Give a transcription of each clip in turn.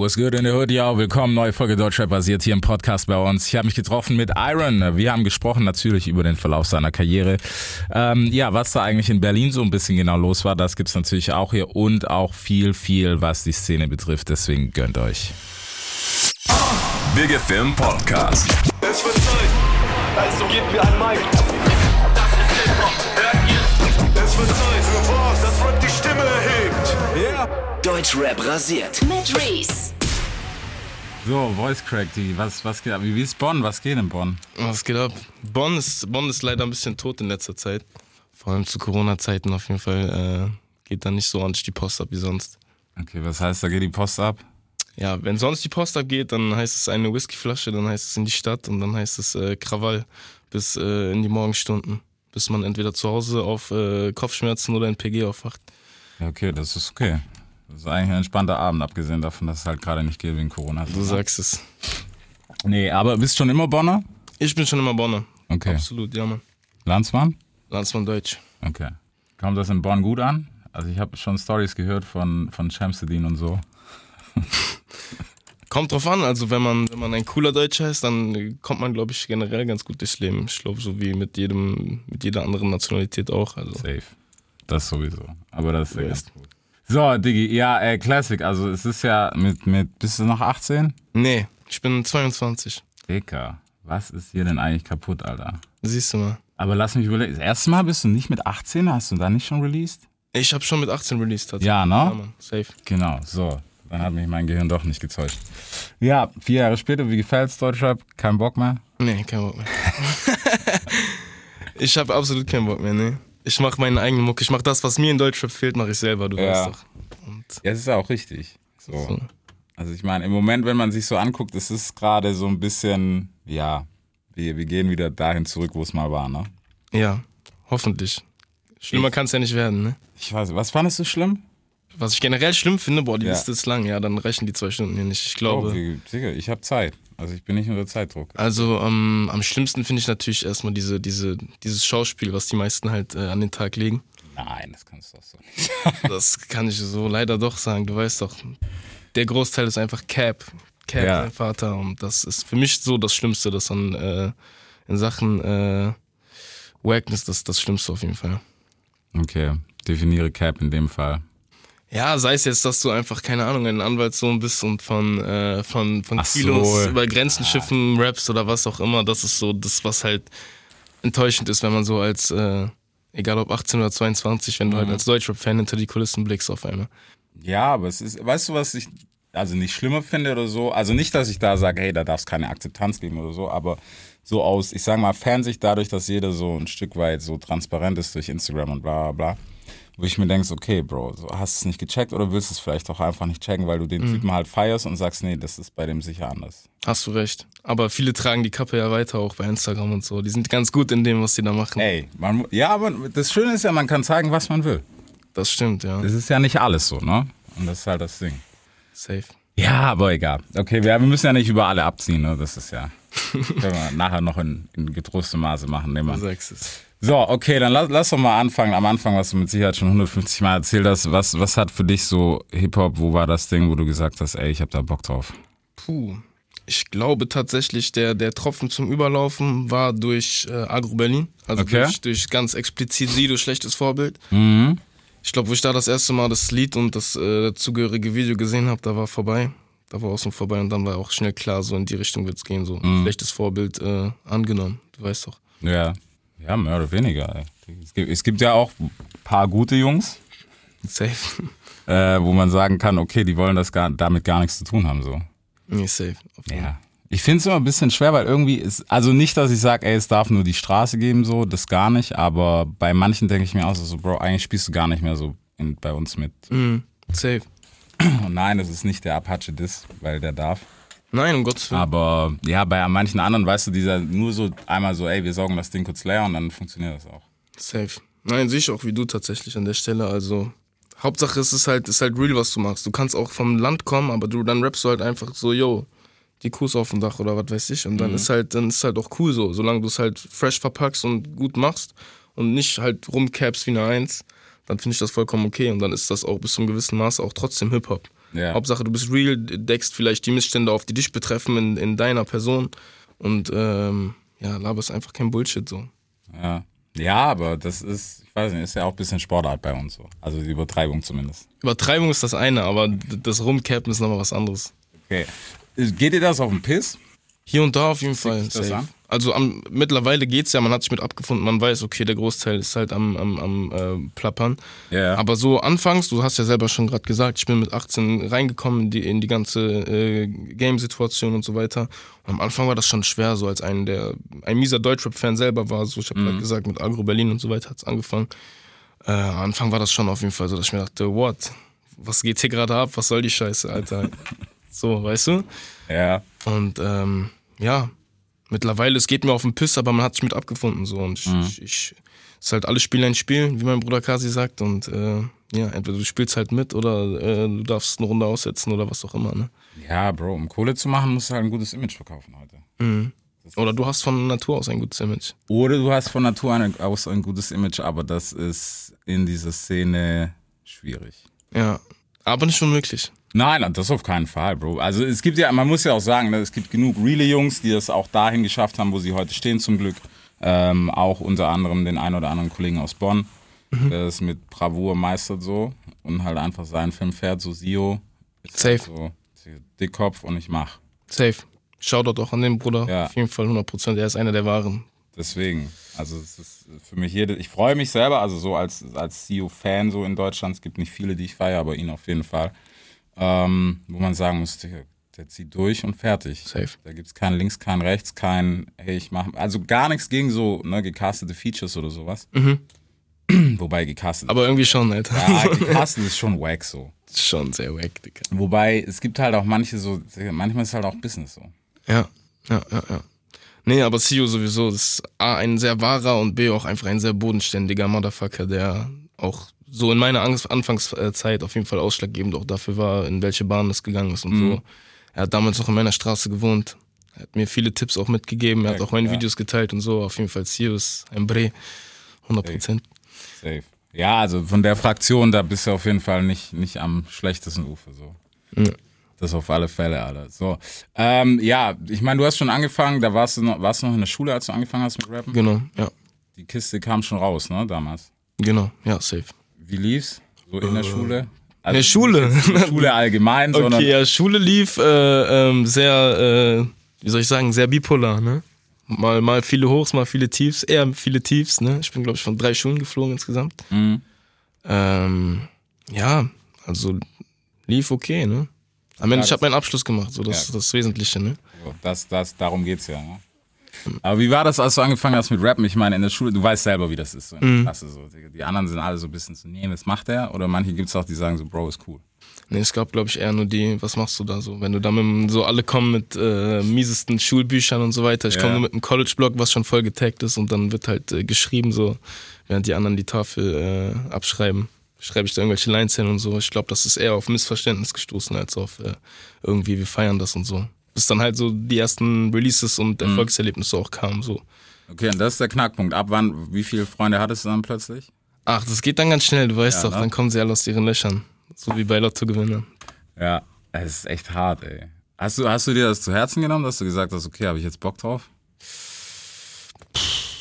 Was good in the hood, ja, willkommen, neue Folge Deutschrap basiert hier im Podcast bei uns. Ich habe mich getroffen mit Iron. Wir haben gesprochen natürlich über den Verlauf seiner Karriere. Ähm, ja, was da eigentlich in Berlin so ein bisschen genau los war, das gibt's natürlich auch hier und auch viel, viel, was die Szene betrifft. Deswegen gönnt euch. Big FM Podcast. Es wird Zeit, also gebt mir ein Mic. Das ist Hip-Hop, hört ihr? Es wird Zeit Deutschrap rasiert. Mit Reese. So, Voice Crack, die, was, was geht ab? Wie ist Bonn? Was geht in Bonn? Was geht ab? Bonn ist, Bonn ist leider ein bisschen tot in letzter Zeit. Vor allem zu Corona-Zeiten auf jeden Fall äh, geht da nicht so ordentlich die Post ab wie sonst. Okay, was heißt, da geht die Post ab? Ja, wenn sonst die Post abgeht, dann heißt es eine Whiskyflasche, dann heißt es in die Stadt und dann heißt es äh, Krawall bis äh, in die Morgenstunden. Bis man entweder zu Hause auf äh, Kopfschmerzen oder in PG aufwacht. Ja, okay, das ist okay. Das ist eigentlich ein entspannter Abend, abgesehen davon, dass es halt gerade nicht geht wegen Corona. Du sagst es. Nee, aber bist schon immer Bonner? Ich bin schon immer Bonner. Okay. Absolut, ja, Mann. Landsmann? Landsmann Deutsch. Okay. Kommt das in Bonn gut an? Also ich habe schon Stories gehört von, von Shamsuddin und so. Kommt drauf an, also wenn man, wenn man ein cooler Deutscher ist, dann kommt man, glaube ich, generell ganz gut durchs Leben. Ich glaube, so wie mit jedem, mit jeder anderen Nationalität auch. Also. Safe. Das sowieso. Aber das ist ja Du ganz gut. So, Diggi, ja, äh, Classic. Also es ist ja mit, mit, bist du noch 18? Nee, ich bin 22. Dicker, was ist hier denn eigentlich kaputt, Alter? Siehst du mal. Aber lass mich überlegen, das erste Mal bist du nicht mit 18? Hast du da nicht schon released? Ich habe schon mit 18 released. tatsächlich. Ja, ne? Ja, Mann, safe. Genau, so. Dann hat mich mein Gehirn doch nicht getäuscht. Ja, vier Jahre später, wie gefällt's Deutschrap? Kein Bock mehr? Nee, kein Bock mehr. ich habe absolut keinen Bock mehr, nee. Ich mache meinen eigenen Muck. Ich mache das, was mir in Deutschrap fehlt, mache ich selber, du Ja. weißt doch. Und Ja, das ist auch richtig. So. so. Also ich meine, im Moment, wenn man sich so anguckt, es ist gerade so ein bisschen, ja, wir, wir gehen wieder dahin zurück, wo es mal war, ne? Ja, hoffentlich. Schlimmer kann es ja nicht werden, ne? Ich weiß, was fandest du schlimm? Was ich generell schlimm finde, boah, die Ja. Liste ist lang, ja, dann reichen die zwei Stunden hier nicht. Ich Oh, glaube. wie, Digga, ich habe Zeit. Also ich bin nicht unter Zeitdruck. Also ähm, am schlimmsten finde ich natürlich erstmal diese, diese, dieses Schauspiel, was die meisten halt äh, an den Tag legen. Nein, das kannst du doch so nicht sagen. Das kann ich so leider doch sagen. Du weißt doch, der Großteil ist einfach Cap. Cap, Ja. mein Vater. Und das ist für mich so das Schlimmste, das an äh, in Sachen äh, Wackness, das ist das Schlimmste auf jeden Fall. Okay, definiere Cap in dem Fall. Ja, sei es jetzt, dass du einfach, keine Ahnung, ein Anwaltssohn bist und von, äh, von, von Ach so. Kilos über Grenzen schiffen, Raps oder was auch immer. Das ist so das, was halt enttäuschend ist, wenn man so als, äh, egal ob 18 oder 22, wenn du Mhm. halt als Deutschrap-Fan hinter die Kulissen blickst auf einmal. Ja, aber es ist, weißt du, was ich also nicht schlimmer finde oder so? Also nicht, dass ich da sage, hey, da darf es keine Akzeptanz geben oder so, aber so aus, ich sag mal, Fernsicht dadurch, dass jeder so ein Stück weit so transparent ist durch Instagram und bla bla bla. Wo ich mir denke, okay, Bro, so, hast du es nicht gecheckt oder willst du es vielleicht auch einfach nicht checken, weil du den Typen halt feierst und sagst, nee, das ist bei dem sicher anders. Hast du recht. Aber viele tragen die Kappe ja weiter, auch bei Instagram und so. Die sind ganz gut in dem, was sie da machen. Ey, man, ja, aber das Schöne ist ja, man kann sagen, was man will. Das stimmt, ja. Das ist ja nicht alles so, ne? Und das ist halt das Ding. Safe. Ja, aber egal. Okay, wir, wir müssen ja nicht über alle abziehen, ne? Das ist ja. Können wir nachher noch in, in getrostem Maße machen, nehmen Du wir. sagst es. So, okay, dann lass, lass doch mal anfangen. Am Anfang, was du mit Sicherheit schon 150 Mal erzählt hast. Was, was hat für dich so Hip-Hop, wo war das Ding, wo du gesagt hast, ey, ich hab da Bock drauf? Puh. Ich glaube tatsächlich, der, der Tropfen zum Überlaufen war durch äh, Agro Berlin. Also Okay. durch, durch ganz explizit Sido, schlechtes Vorbild. Mhm. Ich glaube, wo ich da das erste Mal das Lied und das äh, dazugehörige Video gesehen habe, da war vorbei. Da war außen vorbei und dann war auch schnell klar, so in die Richtung wird's gehen. So Mhm. schlechtes Vorbild äh, angenommen. Du weißt doch. Ja. Ja, mehr oder weniger. Es gibt, es gibt ja auch ein paar gute Jungs, Safe. äh, wo man sagen kann, okay, die wollen das gar, damit gar nichts zu tun haben, so. nee, safe. Ja. Ich finde es immer ein bisschen schwer, weil irgendwie ist, also nicht, dass ich sage, ey, es darf nur die Straße geben, so, das gar nicht, aber bei manchen denke ich mir auch so, Bro, eigentlich spielst du gar nicht mehr so in, bei uns mit. Mhm. Safe. Und nein, das ist nicht der Apache Diss, weil der darf. Nein, um Gottes Willen. Aber ja, bei manchen anderen, weißt du, dieser nur so einmal so, ey, wir saugen das Ding kurz leer und dann funktioniert das auch. Safe. Nein, sehe ich auch wie du tatsächlich an der Stelle. Also, Hauptsache es ist halt, ist halt real, was du machst. Du kannst auch vom Land kommen, aber du, dann rappst du halt einfach so, yo, die Kuss auf dem Dach oder was weiß ich. Und dann ist halt, dann ist halt auch cool so, solange du es halt fresh verpackst und gut machst und nicht halt rumcapst wie eine Eins, dann finde ich das vollkommen okay. Und dann ist das auch bis zum gewissen Maße auch trotzdem Hip-Hop. Ja. Hauptsache, du bist real, deckst vielleicht die Missstände auf, die dich betreffen in, in deiner Person und ähm, ja, laberst einfach kein Bullshit so. Ja. ja, aber das ist, ich weiß nicht, ist ja auch ein bisschen Sportart bei uns so. Also die Übertreibung zumindest. Übertreibung ist das eine, aber das Rumcappen ist nochmal was anderes. Okay. Geht dir das auf den Piss? Hier und da auf jeden Fall. Also am, mittlerweile geht's ja, man hat sich mit abgefunden, man weiß, okay, der Großteil ist halt am, am, am äh, Plappern. Ja. Aber so anfangs, du hast ja selber schon gerade gesagt, ich bin mit 18 reingekommen in die, in die ganze äh, Game-Situation und so weiter. Und am Anfang war das schon schwer, so als ein, der ein mieser Deutschrap-Fan selber war. So, ich habe Mhm. gerade gesagt, mit Agro Berlin und so weiter hat's angefangen. Äh, am Anfang war das schon auf jeden Fall so, dass ich mir dachte, what? Was geht hier gerade ab? Was soll die Scheiße, Alter? so, weißt du? Ja. Und ähm, ja, mittlerweile, es geht mir auf den Piss, aber man hat sich mit abgefunden. So. Und ich, Mhm. ich, ich es ist halt alle Spiele ein Spiel, wie mein Bruder Kasi sagt. Und äh, ja, entweder du spielst halt mit oder äh, du darfst eine Runde aussetzen oder was auch immer. Ne? Ja, Bro, um Kohle zu machen, musst du halt ein gutes Image verkaufen heute. Oder du hast von Natur aus ein gutes Image. Oder du hast von Natur aus ein gutes Image, aber das ist in dieser Szene schwierig. Ja, aber nicht unmöglich. Nein, das auf keinen Fall, Bro. Also es gibt ja, man muss ja auch sagen, ne, es gibt genug reale Jungs, die das auch dahin geschafft haben, wo sie heute stehen, zum Glück. Ähm, auch unter anderem den einen oder anderen Kollegen aus Bonn, der es mit Bravour meistert so und halt einfach seinen Film fährt, so Sio. Ist Safe. Halt so Dickkopf und ich mach. Safe. Shoutout auch an den Bruder. Ja. Auf jeden Fall 100%. Er ist einer der Wahren. Deswegen, also es ist für mich jede, ich freue mich selber, also so als, als CEO-Fan so in Deutschland, es gibt nicht viele, die ich feiere, aber ihn auf jeden Fall, ähm, wo man sagen muss, der, zieht durch und fertig. Safe. Da gibt es kein links, kein rechts, kein, hey, ich mache, also gar nichts gegen so ne, gecastete Features oder sowas. Wobei gecastet, Aber irgendwie schon, Alter. ja, gecastet ist schon wack so. schon sehr wack, Digga. Wobei, es gibt halt auch manche so, manchmal ist halt auch Business so. Ja, ja, ja, ja. Nee, aber CEO sowieso ist A, ein sehr wahrer und B, auch einfach ein sehr bodenständiger Motherfucker, der auch so in meiner Angs- Anfangszeit auf jeden Fall ausschlaggebend auch dafür war, in welche Bahn es gegangen ist und so. Er hat damals noch in meiner Straße gewohnt. Er hat mir viele Tipps auch mitgegeben. Er hat auch meine ja. Videos geteilt und so. Auf jeden Fall CEO ist ein Bre. 100 Prozent. Safe. Ja, also von der Fraktion, da bist du auf jeden Fall nicht, nicht am schlechtesten Ufer. So. Ja. Das auf alle Fälle, Alter. So. Ähm, ja, ich meine, du hast schon angefangen, da warst du noch, warst du noch in der Schule, als du angefangen hast mit Rappen. Genau, ja. Die Kiste kam schon raus, ne, damals. Genau, ja, safe. Wie lief's? So in der Schule? Also In der Schule? Schule allgemein, sondern. Okay, ja, Schule lief äh, ähm, sehr, äh, wie soll ich sagen, sehr bipolar, ne? Mal, mal viele Hochs, mal viele Tiefs, eher viele Tiefs, ne? Ich bin, glaube ich, von drei Schulen geflogen insgesamt. Mhm. Ähm, ja, also lief okay, ne? Am Ende, Ja, ich habe meinen Abschluss gemacht, so das Ja. das Wesentliche, ne? So, Das, das, darum geht's ja. Ne? Aber wie war das, als du angefangen hast mit Rappen? Ich meine, in der Schule, du weißt selber, wie das ist. So in der Klasse, so. Die anderen sind alle so ein bisschen so, nee, was macht der? Oder manche gibt's auch, die sagen so, Bro, ist cool. Nee, es gab, glaube ich, eher nur die, was machst du da so? Wenn du da mit so alle kommen mit äh, miesesten Schulbüchern und so weiter. Ich Ja. komme nur mit einem College-Blog, was schon voll getaggt ist und dann wird halt äh, geschrieben, so, während die anderen die Tafel äh, abschreiben. Schreibe ich da irgendwelche Lines hin und so. Ich glaube, das ist eher auf Missverständnis gestoßen, als auf äh, irgendwie, wir feiern das und so. Bis dann halt so die ersten Releases und Erfolgserlebnisse auch kamen, so. Okay, und das ist der Knackpunkt. Ab wann, wie viele Freunde hattest du dann plötzlich? Ach, das geht dann ganz schnell, du weißt Ja, doch, ne? dann kommen sie alle aus ihren Löchern. So wie bei Lotto-Gewinnern. Ja, es ist echt hart, ey. Hast du, hast du dir das zu Herzen genommen, dass du gesagt hast, okay, habe ich jetzt Bock drauf?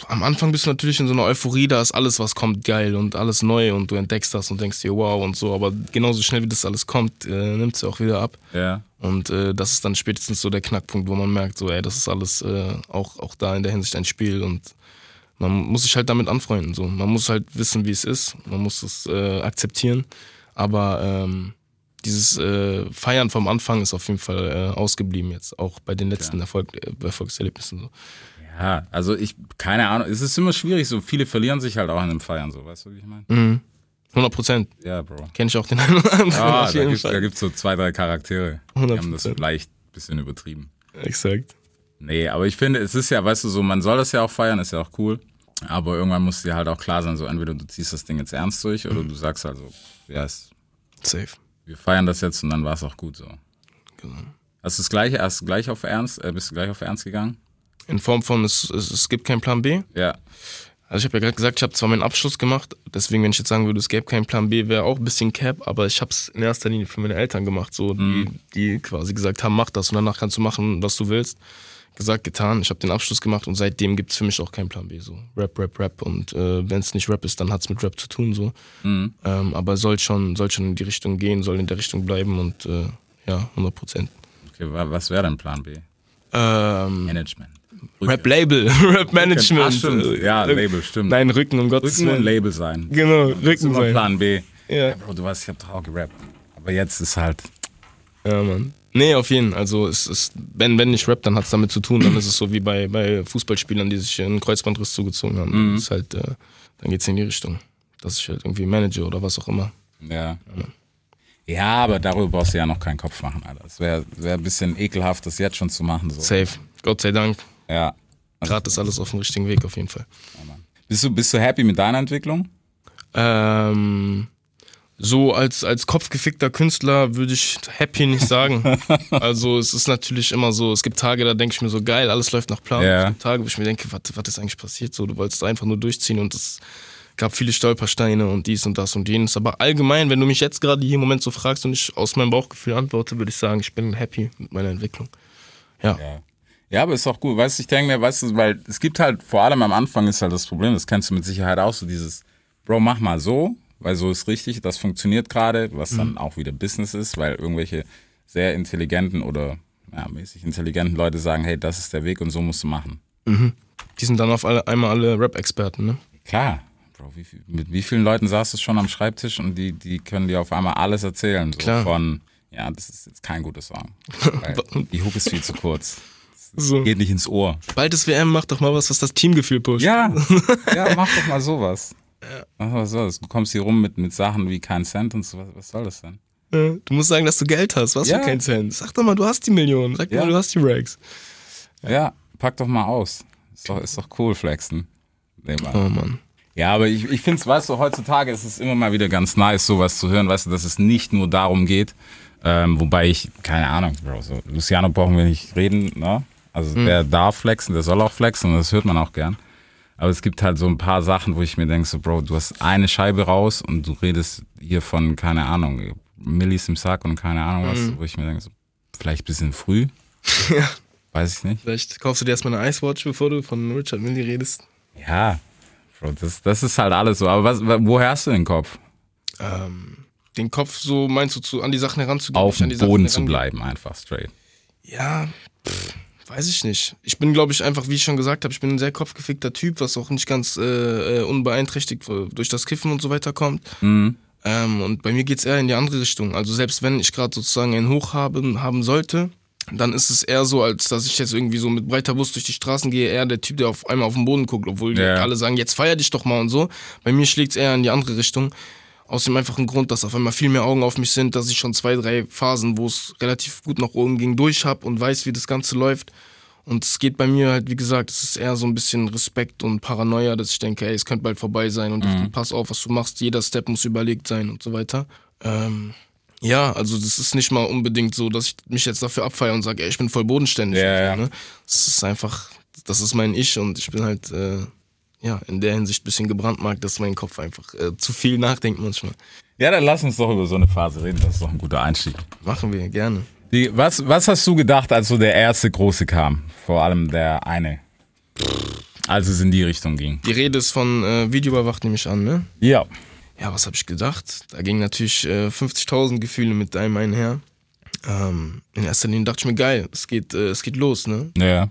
Am Anfang bist du natürlich in so einer Euphorie, da ist alles, was kommt, geil und alles neu und du entdeckst das und denkst dir, wow und so, aber genauso schnell wie das alles kommt, äh, nimmt es auch wieder ab. Ja. Und äh, das ist dann spätestens so der Knackpunkt, wo man merkt, so, ey, das ist alles äh, auch, auch da in der Hinsicht ein Spiel und man muss sich halt damit anfreunden. So. Man muss halt wissen, wie es ist, man muss es äh, akzeptieren, aber ähm, dieses äh, Feiern vom Anfang ist auf jeden Fall äh, ausgeblieben jetzt, auch bei den letzten Erfolg, äh, Erfolgserlebnissen. So. Ja, also ich, keine Ahnung, es ist immer schwierig, so viele verlieren sich halt auch in dem Feiern, so, weißt du, wie ich meine? Mhm. 100 Prozent. Ja, Bro. Kenne ich auch den einen oder anderen. Ah, auf da Fall. gibt's so zwei, drei Charaktere. Die haben das 100%. vielleicht ein bisschen übertrieben. Exakt. Nee, aber ich finde, es ist ja, weißt du, so, man soll das ja auch feiern, ist ja auch cool. Aber irgendwann muss dir halt auch klar sein, so entweder du ziehst das Ding jetzt ernst durch oder du sagst halt so, ja, es, Safe. wir feiern das jetzt und dann war es auch gut so. Genau. Hast du das gleiche, hast du gleich auf Ernst, äh, bist du gleich auf Ernst gegangen? In Form von, es, es, es gibt keinen Plan B. Ja. Also ich habe ja gerade gesagt, ich habe zwar meinen Abschluss gemacht, deswegen, wenn ich jetzt sagen würde, es gäbe keinen Plan B, wäre auch ein bisschen Cap, aber ich habe es in erster Linie für meine Eltern gemacht, so die, die quasi gesagt haben, mach das und danach kannst du machen, was du willst. Gesagt, getan, ich habe den Abschluss gemacht und seitdem gibt es für mich auch keinen Plan B. So Rap, Rap, Rap und äh, wenn es nicht Rap ist, dann hat es mit Rap zu tun. so. Ähm, aber soll schon, soll schon in die Richtung gehen, soll in der Richtung bleiben und äh, ja, 100 Prozent. Okay, wa- was wäre dein Plan B? Ähm, Management. Rap-Label, Rap-Management. Stimmt. äh, Ja, Label, stimmt. Nein, Rücken, um Gottes Rücken und Willen. Label sein. Genau, Das Rücken sein. Plan B. Ja. Ja, Bro, du weißt, ich habe doch auch gerappt. Aber jetzt ist halt. Ja, Mann. Nee, auf jeden Fall. Also, es ist, wenn, wenn nicht Rap, dann hat es damit zu tun. Dann ist es so wie bei, bei Fußballspielern, die sich einen Kreuzbandriss zugezogen haben. Das ist halt, äh, dann geht es in die Richtung. Dass ich halt irgendwie manage oder was auch immer. Ja. Ja, aber darüber brauchst du ja noch keinen Kopf machen, Alter. Es wäre wär ein bisschen ekelhaft, das jetzt schon zu machen. So. Safe. Gott sei Dank. Ja. Gerade ist alles auf dem richtigen Weg, auf jeden Fall. Bist du, bist du happy mit deiner Entwicklung? Ähm, so als, als kopfgefickter Künstler würde ich happy nicht sagen. also es ist natürlich immer so, es gibt Tage, da denke ich mir so, geil, alles läuft nach Plan. Ja. Es gibt Tage, wo ich mir denke, was, ist eigentlich passiert? So, du wolltest einfach nur durchziehen und es gab viele Stolpersteine und dies und das und jenes. Aber allgemein, wenn du mich jetzt gerade hier im Moment so fragst und ich aus meinem Bauchgefühl antworte, würde ich sagen, ich bin happy mit meiner Entwicklung. Ja. Ja. Ja, aber ist auch gut. Weißt du, ich denke mir, weißt du, weil es gibt halt, vor allem am Anfang ist halt das Problem, das kennst du mit Sicherheit auch, so dieses, Bro, mach mal so, weil so ist richtig, das funktioniert gerade, was dann auch wieder Business ist, weil irgendwelche sehr intelligenten oder ja, mäßig intelligenten Leute sagen, hey, das ist der Weg und so musst du machen. Die sind dann auf alle, einmal alle Rap-Experten, ne? Klar, Bro, wie, viel- mit wie vielen Leuten saßt du schon am Schreibtisch und die, die können dir auf einmal alles erzählen. So Klar. Von, ja, das ist jetzt kein guter Song. Die Hook ist viel zu kurz. So. Geht nicht ins Ohr. Bald ist WM, mach doch mal was, was das Teamgefühl pusht. Ja, ja, mach doch mal sowas. Mach mal sowas. Du kommst hier rum mit, mit Sachen wie kein Cent und so. Was, was soll das denn? Ja, Du musst sagen, dass du Geld hast. Was Ja. für kein Cent. Sag doch mal, du hast die Millionen. Sag doch Ja. mal, du hast die Rags. Ja, pack doch mal aus. Ist doch, ist doch cool, flexen. Nee, Mann. Oh Mann. Ja, aber ich, ich finde es, weißt du, heutzutage ist es immer mal wieder ganz nice, sowas zu hören, weißt du, dass es nicht nur darum geht. Ähm, wobei ich, keine Ahnung, Bro, so Luciano brauchen wir nicht reden, ne? Also der darf flexen, der soll auch flexen und das hört man auch gern. Aber es gibt halt so ein paar Sachen, wo ich mir denke, so, Bro, du hast eine Scheibe raus und du redest hier von, keine Ahnung, Millis im Sack und keine Ahnung was, wo ich mir denke, so, vielleicht ein bisschen früh. Ja. Weiß ich nicht. Vielleicht kaufst du dir erstmal eine Icewatch, bevor du von Richard Millie redest. Ja, Bro, das, das ist halt alles so. Aber was, woher hast du den Kopf? Ähm, den Kopf so, meinst du, zu, an die Sachen heranzugehen? Auf dem Boden zu bleiben, einfach straight. Ja, pff, weiß ich nicht. Ich bin, glaube ich, einfach, wie ich schon gesagt habe, ich bin ein sehr kopfgefickter Typ, was auch nicht ganz äh, äh, unbeeinträchtigt durch das Kiffen und so weiter kommt. Mhm. Ähm, und bei mir geht's eher in die andere Richtung. Also selbst wenn ich gerade sozusagen einen Hoch haben, haben sollte, dann ist es eher so, als dass ich jetzt irgendwie so mit breiter Brust durch die Straßen gehe, eher der Typ, der auf einmal auf den Boden guckt, obwohl die Ja. alle sagen, jetzt feier dich doch mal und so. Bei mir schlägt's eher in die andere Richtung. Aus dem einfachen Grund, dass auf einmal viel mehr Augen auf mich sind, dass ich schon zwei, drei Phasen, wo es relativ gut nach oben ging, durch hab und weiß, wie das Ganze läuft. Und es geht bei mir halt, wie gesagt, es ist eher so ein bisschen Respekt und Paranoia, dass ich denke, ey, es könnte bald vorbei sein und pass auf, was du machst, jeder Step muss überlegt sein und so weiter. Ähm, ja, also das ist nicht mal unbedingt so, dass ich mich jetzt dafür abfeiere und sage, ey, ich bin voll bodenständig. Ja, ja. Ne? Das ist einfach, das ist mein Ich und ich bin halt, äh, ja, in der Hinsicht ein bisschen gebrandmarkt, dass mein Kopf einfach äh, zu viel nachdenkt manchmal. Ja, dann lass uns doch über so eine Phase reden. Das ist doch ein guter Einstieg. Machen wir gerne. Die, was, was hast du gedacht, als so der erste große kam? Vor allem der eine. Als es in die Richtung ging. Die Rede ist von äh, Videoüberwacht, nehme ich an, ne? Ja. Ja, was habe ich gedacht? Da gingen natürlich äh, 50.000 Gefühle mit einem einher. Ähm, in erster Linie dachte ich mir, geil, es geht, äh, es geht los, ne? Ja.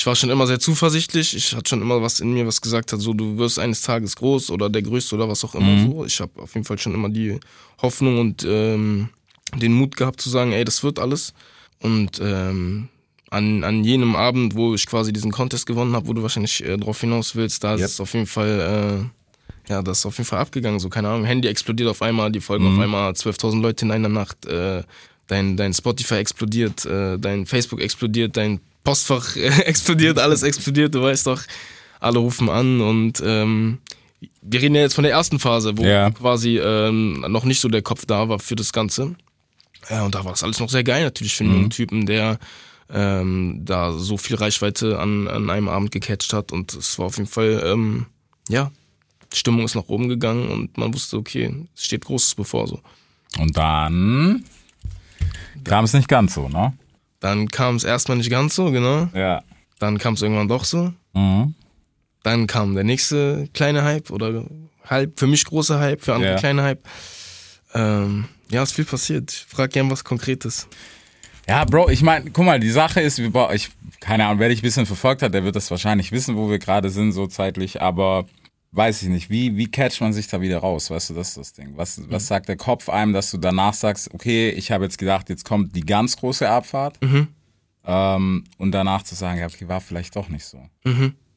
Ich war schon immer sehr zuversichtlich. Ich hatte schon immer was in mir, was gesagt hat, so du wirst eines Tages groß oder der Größte oder was auch immer so. Ich habe auf jeden Fall schon immer die Hoffnung und ähm, den Mut gehabt zu sagen, ey, das wird alles. Und ähm, an, an jenem Abend, wo ich quasi diesen Contest gewonnen habe, wo du wahrscheinlich äh, drauf hinaus willst, da Yep. ist es auf jeden Fall, äh, ja, das ist auf jeden Fall abgegangen. So, keine Ahnung, Handy explodiert auf einmal, die folgen auf einmal 12.000 Leute in einer Nacht, äh, dein, dein Spotify explodiert, äh, dein Facebook explodiert, dein Postfach äh, explodiert, alles explodiert, du weißt doch, alle rufen an und ähm, wir reden ja jetzt von der ersten Phase, wo Ja. quasi ähm, noch nicht so der Kopf da war für das Ganze. Ja, und da war das alles noch sehr geil natürlich für einen jungen Typen, der ähm, da so viel Reichweite an, an einem Abend gecatcht hat und es war auf jeden Fall ähm, ja, die Stimmung ist nach oben gegangen und man wusste, okay, es steht Großes bevor so. Und dann kam es nicht ganz so, ne? Dann kam es erstmal nicht ganz so, genau. Ja. Dann kam es irgendwann doch so. Mhm. Dann kam der nächste kleine Hype oder halb, für mich großer Hype, für andere Ja. kleine Hype. Ähm, ja, ist viel passiert. Ich frag gern was Konkretes. Ja, Bro, ich meine, guck mal, die Sache ist, ich, keine Ahnung, wer dich ein bisschen verfolgt hat, der wird das wahrscheinlich wissen, wo wir gerade sind, so zeitlich, aber weiß ich nicht, wie, wie catcht man sich da wieder raus, weißt du, das ist das Ding. Was, was sagt der Kopf einem, dass du danach sagst, okay, ich habe jetzt gedacht, jetzt kommt die ganz große Abfahrt ähm, und danach zu sagen, ja, okay, war vielleicht doch nicht so.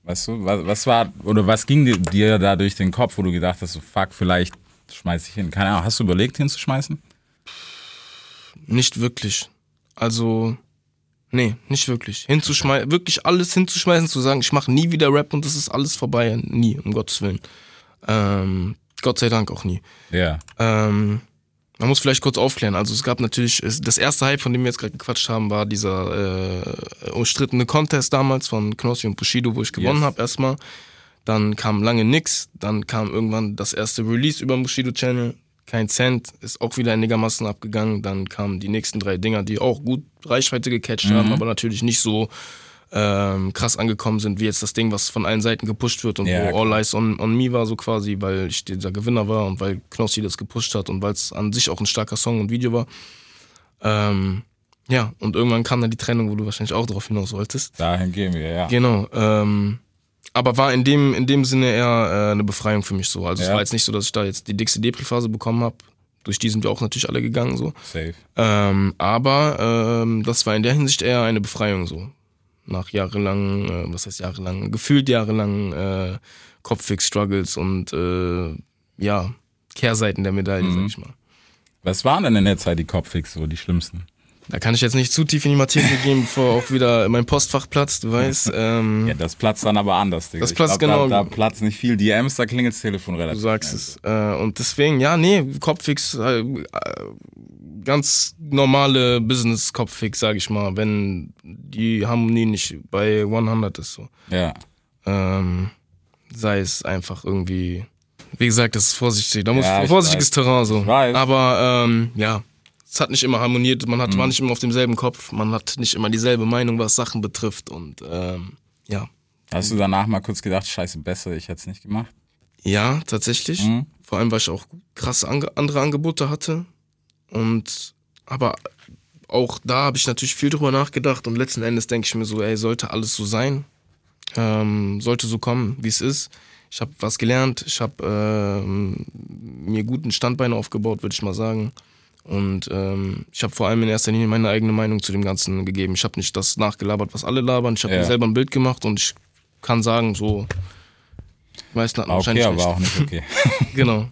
Weißt du, was, was war, oder was ging dir, dir da durch den Kopf, wo du gedacht hast, so, fuck, vielleicht schmeiß ich hin. Keine Ahnung, hast du überlegt hinzuschmeißen? Nicht wirklich. Also, nee, nicht wirklich. Hinzuschmeißen, wirklich alles hinzuschmeißen, zu sagen, ich mache nie wieder Rap und das ist alles vorbei. Nie, um Gottes Willen. Ähm, Gott sei Dank auch nie. Ja. Ähm, man muss vielleicht kurz aufklären. Also es gab natürlich, das erste Hype, von dem wir jetzt gerade gequatscht haben, war dieser äh, umstrittene Contest damals von Knossi und Bushido, wo ich gewonnen Yes. habe erstmal. Dann kam lange nix. Dann kam irgendwann das erste Release über den Bushido Channel. Kein Cent, ist auch wieder einigermaßen abgegangen. Dann kamen die nächsten drei Dinger, die auch gut Reichweite gecatcht haben, aber natürlich nicht so ähm, krass angekommen sind, wie jetzt das Ding, was von allen Seiten gepusht wird und Ja, wo All klar. Eyes on, on Me war, so quasi, weil ich dieser Gewinner war und weil Knossi das gepusht hat und weil es an sich auch ein starker Song und Video war. Ähm, ja, und irgendwann kam dann die Trennung, wo du wahrscheinlich auch drauf hinaus wolltest. Dahin gehen wir, ja. Genau. Ähm, aber war in dem, in dem Sinne eher äh, eine Befreiung für mich so. Also es Ja. war jetzt nicht so, dass ich da jetzt die dickste Depri-Phase bekommen habe. Durch die sind wir auch natürlich alle gegangen so. Safe. Ähm, aber ähm, das war in der Hinsicht eher eine Befreiung so. Nach jahrelang, äh, was heißt jahrelang, gefühlt jahrelang äh, Kopfix-Struggles und äh, ja, Kehrseiten der Medaille, Mhm. sag ich mal. Was waren denn in der Zeit die Kopfix so, die schlimmsten? Da kann ich jetzt nicht zu tief in die Materie gehen, bevor auch wieder mein Postfach platzt, du weißt. Ähm, Ja, das platzt dann aber anders, Digga. Das platzt glaub, genau- Da, da platzt nicht viel DMs, da klingelt das Telefon relativ Du sagst es. Äh, und deswegen, ja, nee, Kopffix, äh, ganz normale Business-Kopffix, sag ich mal, wenn die Harmonie nicht bei 100 ist. So. Ja. Ähm, sei es einfach irgendwie, wie gesagt, das ist vorsichtig, da muss Ja, ich vorsichtiges weiß. Terrain so. Ich weiß. Aber ähm, ja, es hat nicht immer harmoniert, man hat, Mhm. war nicht immer auf demselben Kopf, man hat nicht immer dieselbe Meinung, was Sachen betrifft und ähm, ja. Hast du danach mal kurz gedacht, scheiße, besser, ich hätte es nicht gemacht? Ja, tatsächlich. Mhm. Vor allem, weil ich auch krasse andere Angebote hatte. Und aber auch da habe ich natürlich viel drüber nachgedacht und letzten Endes denke ich mir so, ey, sollte alles so sein, ähm, sollte so kommen, wie es ist. Ich habe was gelernt, ich habe ähm, mir guten Standbein aufgebaut, würde ich mal sagen. Und ähm, ich habe vor allem in erster Linie meine eigene Meinung zu dem Ganzen gegeben. Ich habe nicht das nachgelabert, was alle labern. Ich habe Ja. mir selber ein Bild gemacht und ich kann sagen, so, die meisten hatten okay, wahrscheinlich aber recht. auch nicht okay. Genau.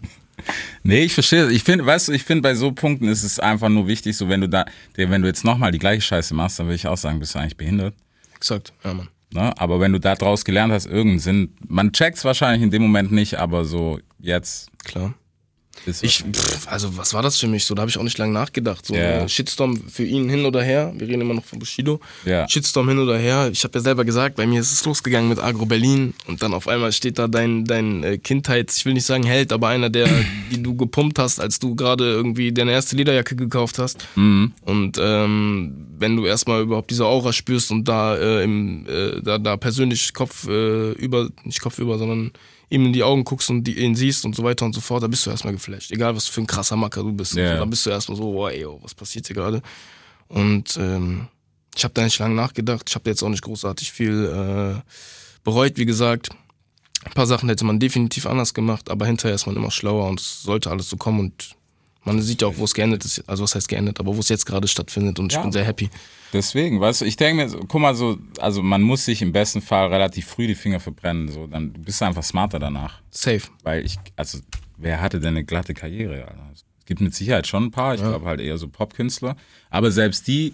nee, ich verstehe. Ich finde, weißt du, ich finde, bei so Punkten ist es einfach nur wichtig, so wenn du da, wenn du jetzt nochmal die gleiche Scheiße machst, dann würde ich auch sagen, bist du eigentlich behindert. Exakt, ja, Mann. Ne? Aber wenn du da draus gelernt hast, irgendeinen Sinn, man checkt's wahrscheinlich in dem Moment nicht, aber so jetzt Klar. Ich, pff, also was war das für mich so? Da habe ich auch nicht lange nachgedacht. So, Ja. äh, Shitstorm für ihn hin oder her. Wir reden immer noch von Bushido. Ja. Shitstorm hin oder her. Ich habe ja selber gesagt, bei mir ist es losgegangen mit Agro Berlin und dann auf einmal steht da dein, dein äh, Kindheits, ich will nicht sagen Held, aber einer, der, die du gepumpt hast, als du gerade irgendwie deine erste Lederjacke gekauft hast. Mhm. Und ähm, wenn du erstmal überhaupt diese Aura spürst und da äh, im, äh, da, da persönlich Kopf äh, über, nicht Kopf über, sondern ihm in die Augen guckst und die, ihn siehst und so weiter und so fort, da bist du erstmal geflasht. Egal was für ein krasser Macker du bist. Ja. So, da bist du erstmal so, wow, ey, oh, was passiert hier gerade? Und ähm, ich habe da nicht lange nachgedacht. Ich habe jetzt auch nicht großartig viel äh, bereut, wie gesagt. Ein paar Sachen hätte man definitiv anders gemacht, aber hinterher ist man immer schlauer und es sollte alles so kommen und man sieht ja auch, wo es geendet ist. Also was heißt geendet, aber wo es jetzt gerade stattfindet und ich Ja. bin sehr happy. Deswegen, weißt du, ich denke mir, guck mal so, also man muss sich im besten Fall relativ früh die Finger verbrennen, so, dann bist du einfach smarter danach. Safe. Weil ich, also, wer hatte denn eine glatte Karriere? Alter? Es gibt mit Sicherheit schon ein paar, ich glaube halt eher so Popkünstler, aber selbst die,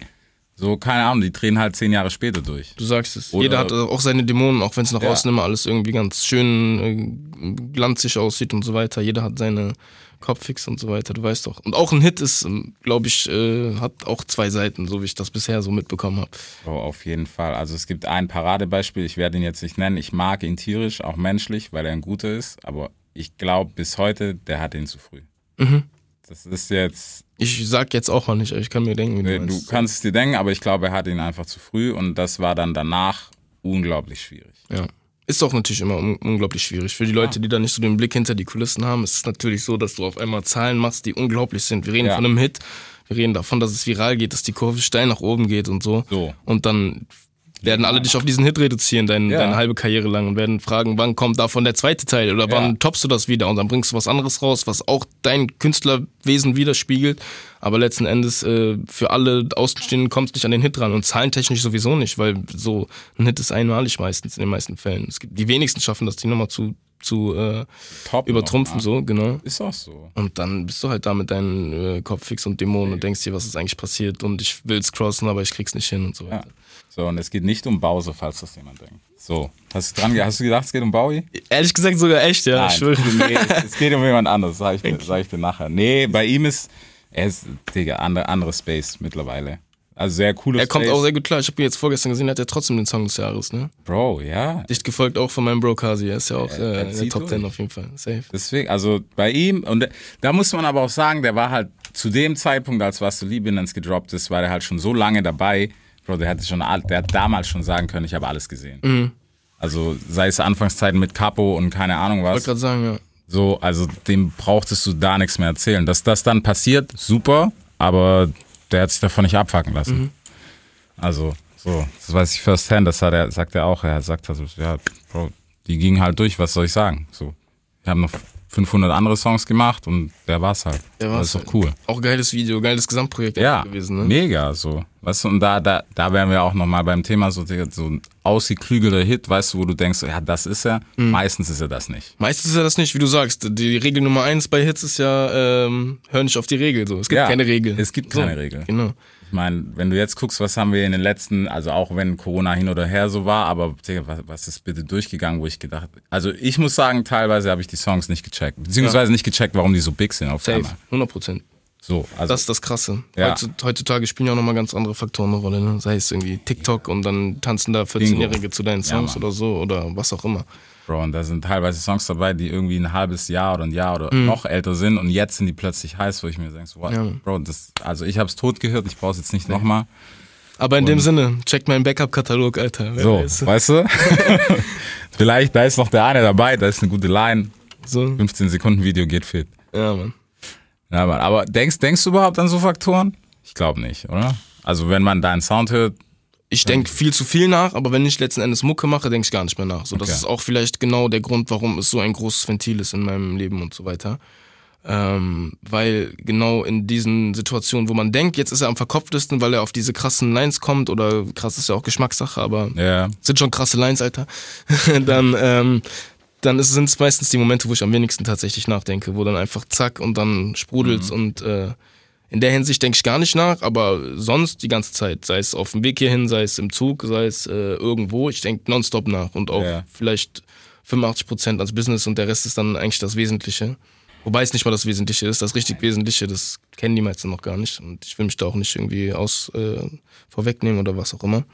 so, keine Ahnung, die drehen halt zehn Jahre später durch. Du sagst es. Oder- Jeder hat auch seine Dämonen, auch wenn es nach Ja. außen immer alles irgendwie ganz schön äh, glanzig aussieht und so weiter. Jeder hat seine Kopffix und so weiter, du weißt doch. Und auch ein Hit ist, glaube ich, äh, hat auch zwei Seiten, so wie ich das bisher so mitbekommen habe. Oh, auf jeden Fall. Also es gibt ein Paradebeispiel, ich werde ihn jetzt nicht nennen. Ich mag ihn tierisch, auch menschlich, weil er ein guter ist. Aber ich glaube bis heute, der hat ihn zu früh. Mhm. Das ist jetzt, Ich sag jetzt auch mal nicht, aber ich kann mir denken, wie du, du meinst. kannst es dir denken, aber ich glaube, er hat ihn einfach zu früh und das war dann danach unglaublich schwierig. Ja. Ist auch natürlich immer un unglaublich schwierig. Für die Leute, die da nicht so den Blick hinter die Kulissen haben, ist es natürlich so, dass du auf einmal Zahlen machst, die unglaublich sind. Wir reden Ja. von einem Hit, wir reden davon, dass es viral geht, dass die Kurve steil nach oben geht und so. So. Und dann werden alle dich auf diesen Hit reduzieren, dein, Ja. deine halbe Karriere lang und werden fragen, wann kommt davon der zweite Teil oder wann Ja. toppst du das wieder und dann bringst du was anderes raus, was auch dein Künstlerwesen widerspiegelt. Aber letzten Endes äh, für alle Außenstehenden kommt es nicht an den Hit ran und zahlentechnisch sowieso nicht, weil so ein Hit ist einmalig meistens in den meisten Fällen. Es gibt, die wenigsten schaffen das, die nochmal zu, zu äh, übertrumpfen, noch, so, genau. Ist auch so. Und dann bist du halt da mit deinen äh, Kopffix und Dämonen und denkst dir, was ist eigentlich passiert und ich will's crossen, aber ich krieg's nicht hin und so Ja. weiter. So, und es geht nicht um Bowser, falls das jemand denkt. So, hast du dran, hast du gedacht, es geht um Bowie? Ehrlich gesagt sogar echt, ja, ich schwöre. nee, es, es geht um jemand anderes, sag ich, dir, sag ich dir nachher. Nee, bei ihm ist, er ist, Digga, andere, andere Space mittlerweile. Also sehr cooles Er kommt auch sehr gut klar. Ich habe ihn jetzt vorgestern gesehen, hat er trotzdem den Song des Jahres, ne? Bro, ja. Dicht gefolgt auch von meinem Bro Kasi. Er ist ja auch Er- äh, er in der Top. 10 auf jeden Fall. Safe. Deswegen, also bei ihm, und da muss man aber auch sagen, der war halt zu dem Zeitpunkt, als Was du Liebinens gedroppt ist, war der halt schon so lange dabei. Bro, der hatte schon, der hat damals schon sagen können, ich habe alles gesehen. Mhm. Also sei es Anfangszeiten mit Capo und keine Ahnung Wollte was. gerade sagen, ja. So, also dem brauchtest du da nichts mehr erzählen. Dass das dann passiert, super, aber der hat sich davon nicht abfacken lassen. Mhm. Also, so, das weiß ich first hand, das hat er, sagt er auch. Er sagt also, ja, Bro, die gingen halt durch, was soll ich sagen? So, wir haben noch 500 andere Songs gemacht und der war's halt. Der das war's ist doch halt. cool. Auch geiles Video, geiles Gesamtprojekt Ja, gewesen, ne? mega so. Weißt du, und da, da, da wären wir auch nochmal beim Thema so, so ein ausgeklügelter Hit, weißt du, wo du denkst, ja, das ist er. Mhm. Meistens ist er das nicht. Meistens ist ja das nicht, wie du sagst. Die Regel Nummer eins bei Hits ist ja, ähm, hör nicht auf die Regel. So. Es gibt Ja, keine Regel. es gibt so, keine Regel. Genau. Ich meine, wenn du jetzt guckst, was haben wir in den letzten, also auch wenn Corona hin oder her so war, aber was, was ist bitte durchgegangen, wo ich gedacht, also ich muss sagen, teilweise habe ich die Songs nicht gecheckt, beziehungsweise nicht gecheckt, warum die so big sind auf Safe. einmal. 100 Prozent. So, also Das ist das Krasse. Ja. Heutzu- Heutzutage spielen ja auch nochmal ganz andere Faktoren eine Rolle. Ne? Sei es irgendwie TikTok und dann tanzen da 14-Jährige zu deinen Ja, Songs Mann. oder so oder was auch immer. Bro, und da sind teilweise Songs dabei, die irgendwie ein halbes Jahr oder ein Jahr oder Mhm. noch älter sind und jetzt sind die plötzlich heiß, wo ich mir denke, so, what, Ja. Bro, das, also ich habe es tot gehört, ich brauche es jetzt nicht nochmal. Aber in dem Sinne, checkt meinen Backup-Katalog, Alter. So, weiß. weißt du? Vielleicht, da ist noch der eine dabei, da ist eine gute Line, So. 15 Sekunden Video geht fit. Ja, Mann. Ja, Mann. Aber denkst, denkst du überhaupt an so Faktoren? Ich glaube nicht, oder? Also wenn man deinen Sound hört, Ich denke viel zu viel nach, aber wenn ich letzten Endes Mucke mache, denke ich gar nicht mehr nach. So, das Okay. ist auch vielleicht genau der Grund, warum es so ein großes Ventil ist in meinem Leben und so weiter. Ähm, weil genau in diesen Situationen, wo man denkt, jetzt ist er am verkopftesten, weil er auf diese krassen Lines kommt, oder krass ist ja auch Geschmackssache, aber ja, sind schon krasse Lines, Alter, dann, ähm, dann sind es meistens die Momente, wo ich am wenigsten tatsächlich nachdenke, wo dann einfach zack und dann sprudelt's und äh, in der Hinsicht denke ich gar nicht nach, aber sonst die ganze Zeit, sei es auf dem Weg hierhin, sei es im Zug, sei es äh, irgendwo, ich denke nonstop nach und auch Ja. vielleicht 85 Prozent ans Business und der Rest ist dann eigentlich das Wesentliche. Wobei es nicht mal das Wesentliche ist, das richtig Wesentliche, das kennen die meisten noch gar nicht und ich will mich da auch nicht irgendwie aus äh, vorwegnehmen oder was auch immer.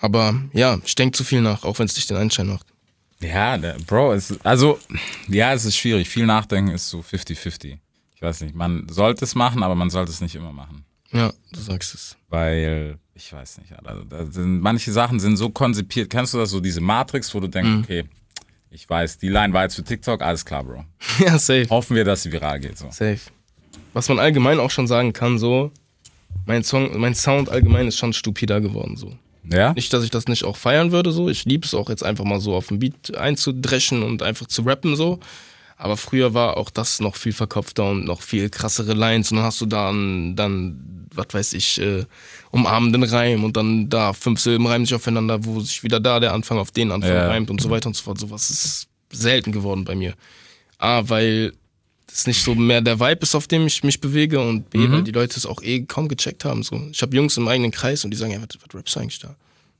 Aber ja, ich denke zu viel nach, auch wenn es nicht den Anschein macht. ja, Bro, es, also, ja, es ist schwierig. Viel Nachdenken ist so 50-50. Ich weiß nicht, man sollte es machen, aber man sollte es nicht immer machen. Ja, du sagst es. Weil, ich weiß nicht, also, sind, manche Sachen sind so konzipiert. Kennst du das so, diese Matrix, wo du denkst, Mhm. okay, ich weiß, die Line war jetzt für TikTok, alles klar, Bro. ja, safe. Hoffen wir, dass sie viral geht. So. Safe. Was man allgemein auch schon sagen kann, so, mein Song, mein Sound allgemein ist schon stupider geworden, so. Ja? Nicht, dass ich das nicht auch feiern würde, so. Ich liebe es auch jetzt einfach mal so auf den Beat einzudreschen und einfach zu rappen, so. Aber früher war auch das noch viel verkopfter und noch viel krassere Lines und dann hast du dann, dann, was weiß ich, äh, umarmenden Reim und dann da fünf Silben reimen sich aufeinander, wo sich wieder da der Anfang auf den Anfang Ja. reimt und so weiter und so fort. Sowas ist selten geworden bei mir. A, weil das nicht so mehr der Vibe ist, auf dem ich mich bewege und B, weil die Leute es auch eh kaum gecheckt haben. So. Ich habe Jungs im eigenen Kreis und die sagen, ja, was, was rappst du eigentlich da?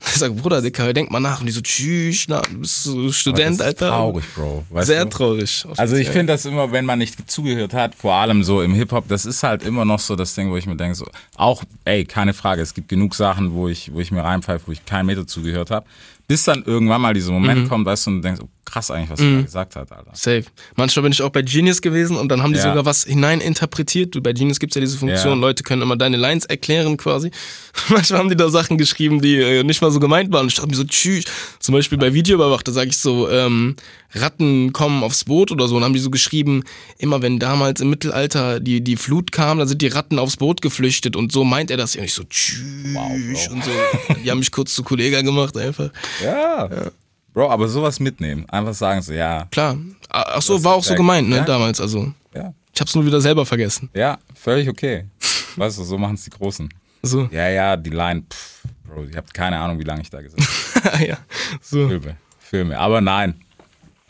Ich sag, Bruder, Dicker, denk mal nach. Und die so, tschüss, na, du bist so Student, das ist Alter. Traurig, Bro. Sehr du? traurig. Also ich finde das immer, wenn man nicht zugehört hat, vor allem so im Hip-Hop, das ist halt immer noch so das Ding, wo ich mir denke, so, auch, ey, keine Frage, es gibt genug Sachen, wo ich, wo ich mir reinpfeife, wo ich keinen Meter zugehört habe. Bis dann irgendwann mal dieser Moment kommt, weißt du, und du denkst, oh, krass eigentlich, was er da gesagt hat, Alter. Safe. Manchmal bin ich auch bei Genius gewesen und dann haben die Ja. sogar was hineininterpretiert. Du, Bei Genius gibt's ja diese Funktion, Ja. Leute können immer deine Lines erklären quasi. Manchmal haben die da Sachen geschrieben, die äh, nicht mal so gemeint waren. Und ich dachte mir so, tschüss. Zum Beispiel bei Videoüberwacht, da sage ich so, ähm, Ratten kommen aufs Boot oder so. Und haben die so geschrieben, immer wenn damals im Mittelalter die, die Flut kam, dann sind die Ratten aufs Boot geflüchtet. Und so meint er das. Und ich so, tschüss. und so. Die haben mich kurz zu Kollega gemacht einfach. Ja. Bro, aber sowas mitnehmen. Einfach sagen so, ja, Klar. Ach so, war auch so gemeint, ne, Ja. damals. Also. ja, Ich hab's nur wieder selber vergessen. ja, völlig okay. weißt du, so machen es die Großen. So. Ja, ja, die Line, pff, Bro, ich habe keine Ahnung, wie lange ich da gesessen habe. ja. So. Filme, Filme. Aber nein,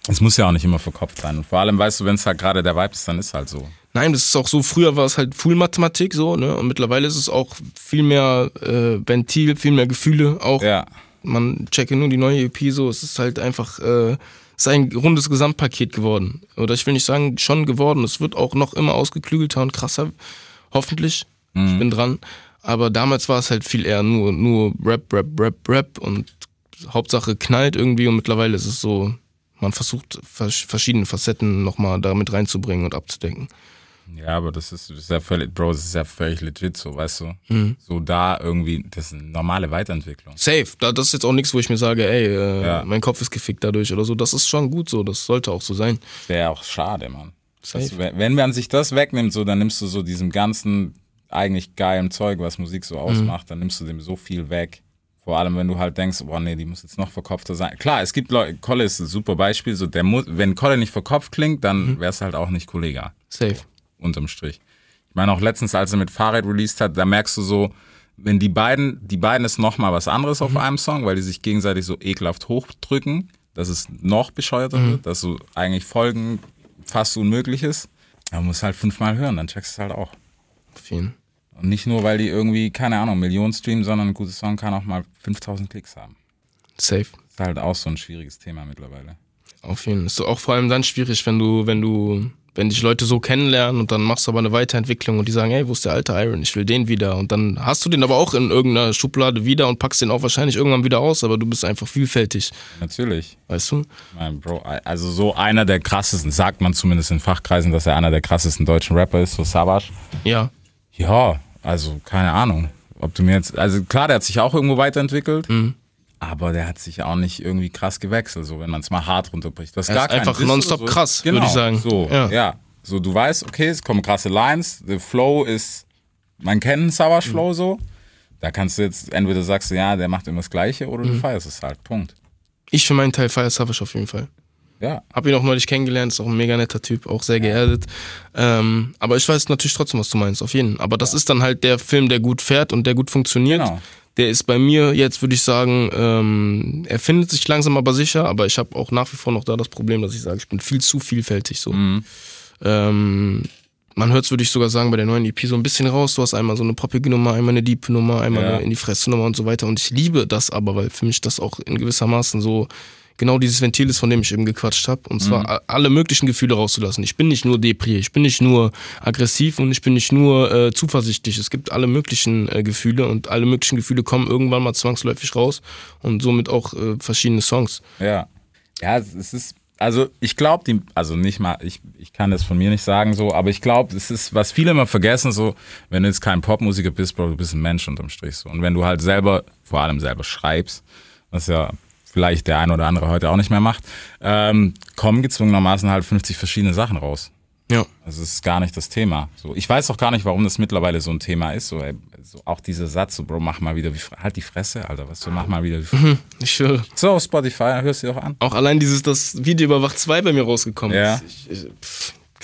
es muss ja auch nicht immer verkopft sein. Und vor allem, weißt du, wenn es halt gerade der Vibe ist, dann ist halt so. Nein, das ist auch so, früher war es halt Full-Mathematik so, ne? Und mittlerweile ist es auch viel mehr äh, Ventil, viel mehr Gefühle auch. Ja, Man checke nur die neue EP so, es ist halt einfach, äh, es ist ein rundes Gesamtpaket geworden. Oder ich will nicht sagen, schon geworden. Es wird auch noch immer ausgeklügelter und krasser, hoffentlich. Ich bin dran. Aber damals war es halt viel eher nur, nur Rap, Rap, Rap, Rap und Hauptsache knallt irgendwie und mittlerweile ist es so, man versucht vers verschiedene Facetten nochmal damit reinzubringen und abzudenken. Ja, aber das ist, das ist ja völlig, Bro, das ist ja völlig legit so, weißt du. So da irgendwie, das ist eine normale Weiterentwicklung. Safe. Da, das ist jetzt auch nichts, wo ich mir sage, ey, äh, Ja. mein Kopf ist gefickt dadurch oder so. Das ist schon gut so. Das sollte auch so sein. Wäre auch schade, Mann. Safe. Das, wenn wenn man sich das wegnimmt, so, dann nimmst du so diesem ganzen eigentlich geilen Zeug, was Musik so ausmacht, dann nimmst du dem so viel weg. Vor allem, wenn du halt denkst, boah, nee, die muss jetzt noch verkopfter sein. Klar, es gibt Leute, Kolle ist ein super Beispiel, so der muss, wenn Kolle nicht verkopft klingt, dann wäre es halt auch nicht Kollega, Safe. Unterm Strich. Ich meine auch letztens, als er mit Fahrrad released hat, da merkst du so, wenn die beiden, die beiden ist noch mal was anderes auf einem Song, weil die sich gegenseitig so ekelhaft hochdrücken, dass es noch bescheuerter wird, dass so eigentlich Folgen fast unmöglich ist. Aber man muss halt fünfmal hören, dann checkst du es halt auch. Auf jeden. Und nicht nur, weil die irgendwie, keine Ahnung, Millionen streamen, sondern ein gutes Song kann auch mal 5000 Klicks haben. Safe. Ist halt auch so ein schwieriges Thema mittlerweile. Auf jeden. Ist auch vor allem dann schwierig, wenn du, wenn du, wenn dich Leute so kennenlernen und dann machst du aber eine Weiterentwicklung und die sagen, hey, wo ist der alte Iron? Ich will den wieder. Und dann hast du den aber auch in irgendeiner Schublade wieder und packst den auch wahrscheinlich irgendwann wieder aus, aber du bist einfach vielfältig. Natürlich. Weißt du? Mein Bro, also so einer der krassesten, sagt man zumindest in Fachkreisen, dass er einer der krassesten deutschen Rapper ist, so Savage. Ja. Ja, also keine Ahnung. Ob du mir jetzt, also klar, der hat sich auch irgendwo weiterentwickelt, aber der hat sich auch nicht irgendwie krass gewechselt, so wenn man es mal hart runterbricht. Das ist gar ist einfach nonstop so. krass, genau, würde ich sagen. So, Ja. ja. So, du weißt, okay, es kommen krasse Lines, der Flow ist, man kennt Savage Flow so. Da kannst du jetzt, entweder sagst du, ja, der macht immer das Gleiche oder du feierst es halt. Punkt. Ich für meinen Teil feier Savage auf jeden Fall. Ja. Hab ihn auch neulich kennengelernt, ist auch ein mega netter Typ, auch sehr geerdet. Ähm, aber ich weiß natürlich trotzdem, was du meinst, auf jeden. Aber das ist dann halt der Film, der gut fährt und der gut funktioniert. Genau. Der ist bei mir jetzt, würde ich sagen, ähm, er findet sich langsam aber sicher, aber ich habe auch nach wie vor noch da das Problem, dass ich sage, ich bin viel zu vielfältig so. Ähm, man hört es, würde ich sogar sagen, bei der neuen EP so ein bisschen raus. Du hast einmal so eine poppige Nummer, einmal eine Deep Nummer, einmal Ja. eine in die Fresse Nummer und so weiter. Und ich liebe das aber, weil für mich das auch in gewissermaßen so genau dieses Ventil ist, von dem ich eben gequatscht habe. Und zwar a- alle möglichen Gefühle rauszulassen. Ich bin nicht nur Depri, ich bin nicht nur aggressiv und ich bin nicht nur äh, zuversichtlich. Es gibt alle möglichen äh, Gefühle und alle möglichen Gefühle kommen irgendwann mal zwangsläufig raus und somit auch äh, verschiedene Songs. Ja. Ja, es ist, also ich glaube, die, also nicht mal, ich, ich kann das von mir nicht sagen so, aber ich glaube, es ist, was viele immer vergessen, so, wenn du jetzt kein Popmusiker bist, Bro, du bist ein Mensch unterm Strich so. Und wenn du halt selber, vor allem selber schreibst, was ja vielleicht der ein oder andere heute auch nicht mehr macht, ähm, kommen gezwungenermaßen halt 50 verschiedene Sachen raus. Ja. Es ist gar nicht das Thema. So, ich weiß auch gar nicht, warum das mittlerweile so ein Thema ist. So, ey, so auch dieser Satz, so, Bro, mach mal wieder wie halt die Fresse, Alter, was du mach mal wieder wie Ich schwöre. So, Spotify, hörst du dir doch an. Auch allein dieses, das Video über Wach 2 bei mir rausgekommen Ja. ist. Ich, ich,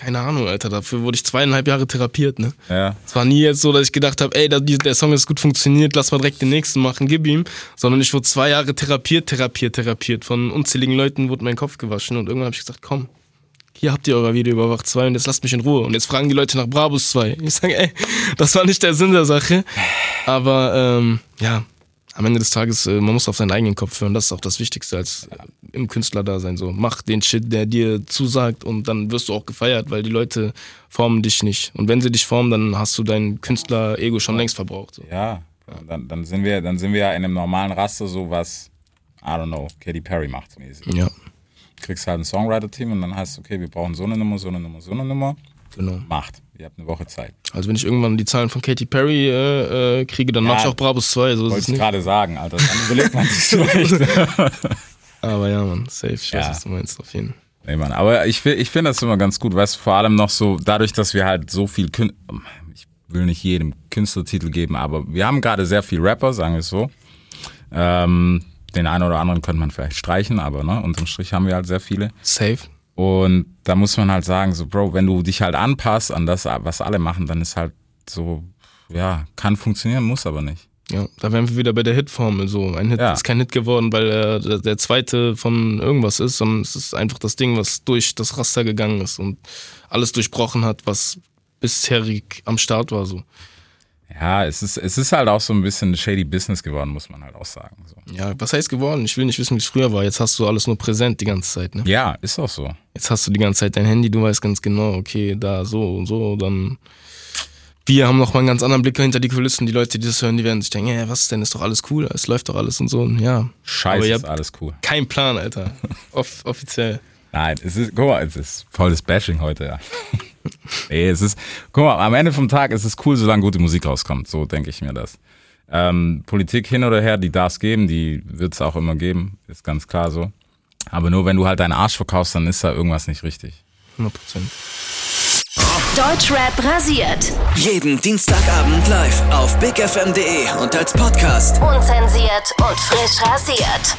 keine Ahnung, Alter. Dafür wurde ich zweieinhalb Jahre therapiert, ne? Ja. Es war nie jetzt so, dass ich gedacht habe, ey, der Song ist gut funktioniert, lass mal direkt den nächsten machen, gib ihm. Sondern ich wurde zwei Jahre therapiert, therapiert, therapiert. Von unzähligen Leuten wurde mein Kopf gewaschen und irgendwann habe ich gesagt, komm, hier habt ihr euer Video über Wach 2 und jetzt lasst mich in Ruhe. Und jetzt fragen die Leute nach Brabus 2. Ich sage, ey, das war nicht der Sinn der Sache. Aber ähm, ja, am Ende des Tages, äh, man muss auf seinen eigenen Kopf hören. Das ist auch das Wichtigste als äh, im Künstlerdasein. So, mach den Shit, der dir zusagt und dann wirst du auch gefeiert, weil die Leute formen dich nicht. Und wenn sie dich formen, dann hast du dein Künstler-Ego schon längst verbraucht. So. Ja, dann, dann, sind wir, dann sind wir ja in einem normalen Raster, so was, I don't know, Katy Perry macht mäßig. Ja, kriegst halt ein Songwriter-Team und dann heißt es, okay, wir brauchen so eine Nummer, so eine Nummer, so eine Nummer. Genau. Macht. Ihr habt eine Woche Zeit. Also wenn ich irgendwann die Zahlen von Katy Perry äh, äh, kriege, dann Ja. mache ich auch Brabus 2. So Wollte ich gerade sagen, Alter. Dann überlegt man sich vielleicht. Aber ja, man, safe. Ich weiß, Ja. was du meinst, auf jeden Fall. Nee, Mann. Aber ich, ich finde das immer ganz gut, weißt du, vor allem noch so, dadurch, dass wir halt so viel Kün ich will nicht jedem Künstlertitel geben, aber wir haben gerade sehr viel Rapper, sagen wir es so. Ähm, den einen oder anderen könnte man vielleicht streichen, aber ne, unterm Strich haben wir halt sehr viele. Safe. Und da muss man halt sagen, so, Bro, wenn du dich halt anpasst an das, was alle machen, dann ist halt so, ja, kann funktionieren, muss aber nicht. Ja, da wären wir wieder bei der Hitformel. So, ein Hit Ja. ist kein Hit geworden, weil er der, der zweite von irgendwas ist, sondern es ist einfach das Ding, was durch das Raster gegangen ist und alles durchbrochen hat, was bisherig am Start war. So. Ja, es ist, es ist halt auch so ein bisschen shady Business geworden, muss man halt auch sagen. So. Ja, was heißt geworden? Ich will nicht wissen, wie es früher war. Jetzt hast du alles nur präsent die ganze Zeit. Ne? Ja, ist auch so. Jetzt hast du die ganze Zeit dein Handy, du weißt ganz genau, okay, da so und so, dann. Wir haben noch mal einen ganz anderen Blick hinter die Kulissen. Die Leute, die das hören, die werden sich denken, hey, was denn, ist doch alles cool, es läuft doch alles und so. Und ja, Scheiße, ist alles cool. kein Plan, Alter. Off offiziell. Nein, es ist, guck mal, es ist volles Bashing heute, ja. Nee, es ist, guck mal, am Ende vom Tag ist es cool, solange gute Musik rauskommt. So denke ich mir das. Ähm, Politik hin oder her, die darf es geben, die wird es auch immer geben, ist ganz klar so. Aber nur wenn du halt deinen Arsch verkaufst, dann ist da irgendwas nicht richtig. 100 Prozent. Deutschrap rasiert. Jeden Dienstagabend live auf bigfm.de und als Podcast. Unzensiert und frisch rasiert.